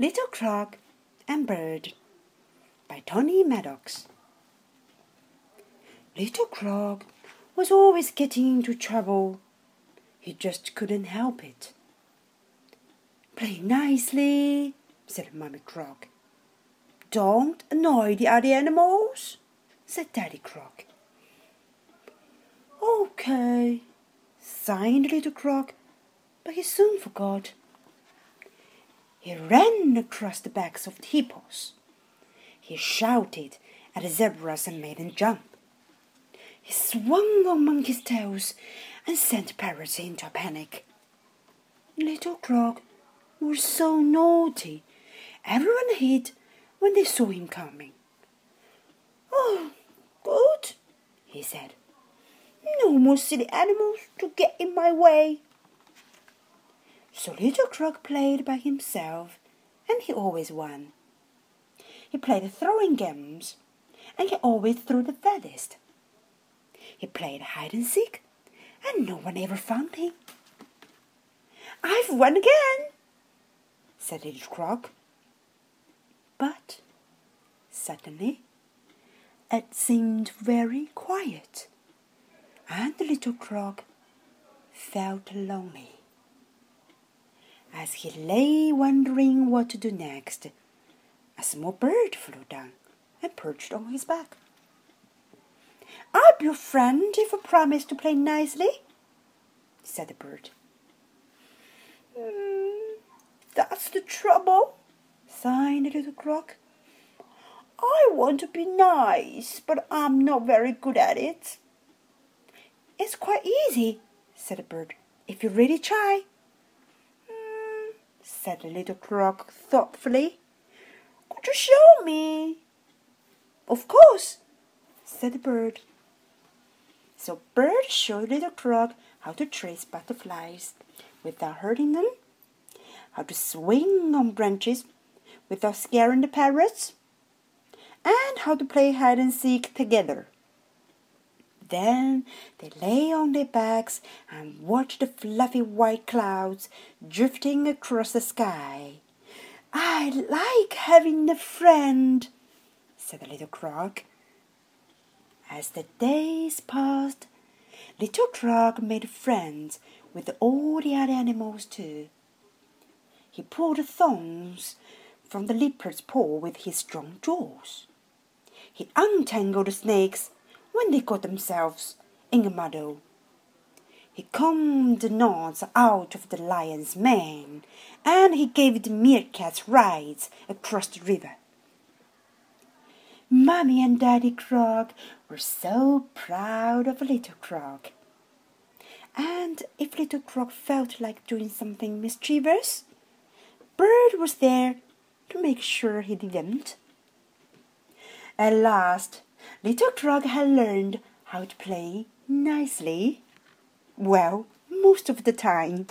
Little Croc and Bird by Tony Maddox. Little Croc was always getting into trouble. He just couldn't help it. Play nicely, said Mummy Croc. Don't annoy the other animals, said Daddy Croc. Okay, sighed Little Croc, but he soon forgot. He ran across the backs of the hippos. He shouted at the zebras and made them jump. He swung on monkeys' tails and sent parrots into a panic. Little Croc was so naughty. Everyone hid when they saw him coming. Oh, good, he said. No more silly animals to get in my way. So Little Croc played by himself, and he always won. He played throwing games, and he always threw the furthest. He played hide and seek, and no one ever found him. I've won again, said Little Croc. But suddenly it seemed very quiet, and Little Croc felt lonely. As he lay wondering what to do next, a small bird flew down and perched on his back. I'll be your friend if you promise to play nicely, said the bird. Mm, that's the trouble, sighed the little croc. I want to be nice, but I'm not very good at it. It's quite easy, said the bird, if you really try said the little croc thoughtfully. Could you show me? Of course, said the bird. So Bird showed little croc how to trace butterflies without hurting them, how to swing on branches without scaring the parrots, and how to play hide and seek together. Then they lay on their backs and watched the fluffy white clouds drifting across the sky. I like having a friend, said the little croc. As the days passed, Little Croc made friends with all the other animals too. He pulled the thorns from the leopard's paw with his strong jaws. He untangled the snakes when they got themselves in a muddle. He combed the knots out of the lion's mane, and he gave the meerkats rides across the river. Mummy and Daddy Croc were so proud of Little Croc. And if Little Croc felt like doing something mischievous, Bird was there to make sure he didn't. At last, Little Croc had learned how to play nicely. Well, most of the time.